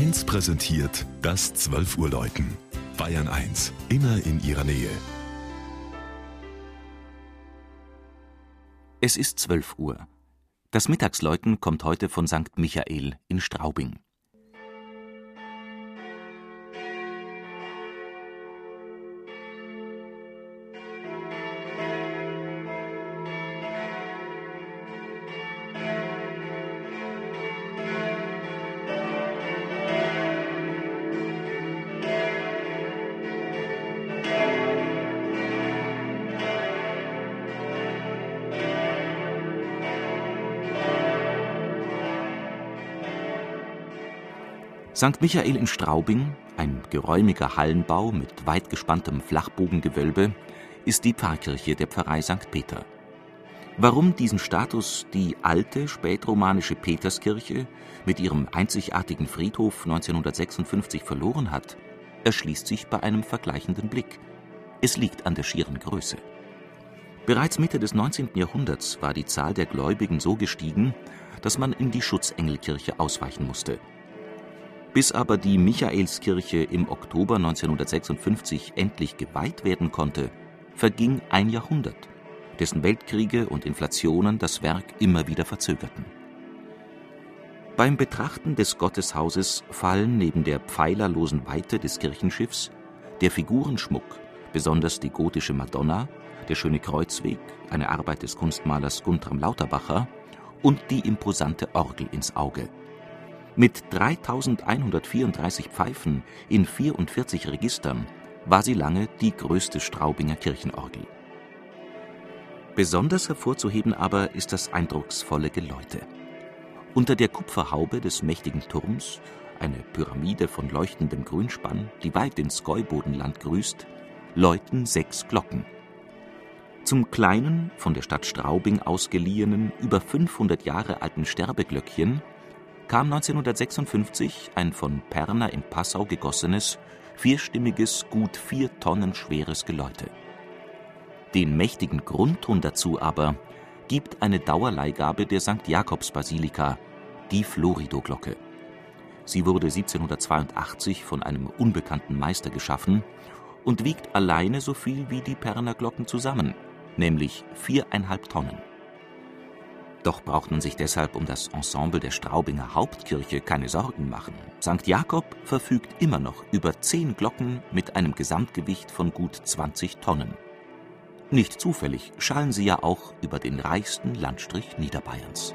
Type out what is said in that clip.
1 präsentiert das 12 Uhr Läuten. Bayern 1, immer in ihrer Nähe. Es ist 12 Uhr. Das Mittagsläuten kommt heute von St. Michael in Straubing. St. Michael in Straubing, ein geräumiger Hallenbau mit weit gespanntem Flachbogengewölbe, ist die Pfarrkirche der Pfarrei St. Peter. Warum diesen Status die alte spätromanische Peterskirche mit ihrem einzigartigen Friedhof 1956 verloren hat, erschließt sich bei einem vergleichenden Blick. Es liegt an der schieren Größe. Bereits Mitte des 19. Jahrhunderts war die Zahl der Gläubigen so gestiegen, dass man in die Schutzengelkirche ausweichen musste – bis aber die Michaelskirche im Oktober 1956 endlich geweiht werden konnte, verging ein Jahrhundert, dessen Weltkriege und Inflationen das Werk immer wieder verzögerten. Beim Betrachten des Gotteshauses fallen neben der pfeilerlosen Weite des Kirchenschiffs der Figurenschmuck, besonders die gotische Madonna, der schöne Kreuzweg, eine Arbeit des Kunstmalers Guntram Lauterbacher, und die imposante Orgel ins Auge – mit 3134 Pfeifen in 44 Registern war sie lange die größte Straubinger Kirchenorgel. Besonders hervorzuheben aber ist das eindrucksvolle Geläute. Unter der Kupferhaube des mächtigen Turms, eine Pyramide von leuchtendem Grünspann, die weit ins Skeubodenland grüßt, läuten sechs Glocken. Zum kleinen, von der Stadt Straubing ausgeliehenen, über 500 Jahre alten Sterbeglöckchen kam 1956 ein von Perner in Passau gegossenes, vierstimmiges, gut vier Tonnen schweres Geläute. Den mächtigen Grundton dazu aber gibt eine Dauerleihgabe der St. Jakobsbasilika, die Florido-Glocke. Sie wurde 1782 von einem unbekannten Meister geschaffen und wiegt alleine so viel wie die Perner Glocken zusammen, nämlich viereinhalb Tonnen. Doch braucht man sich deshalb um das Ensemble der Straubinger Hauptkirche keine Sorgen machen. St. Jakob verfügt immer noch über zehn Glocken mit einem Gesamtgewicht von gut 20 Tonnen. Nicht zufällig schallen sie ja auch über den reichsten Landstrich Niederbayerns.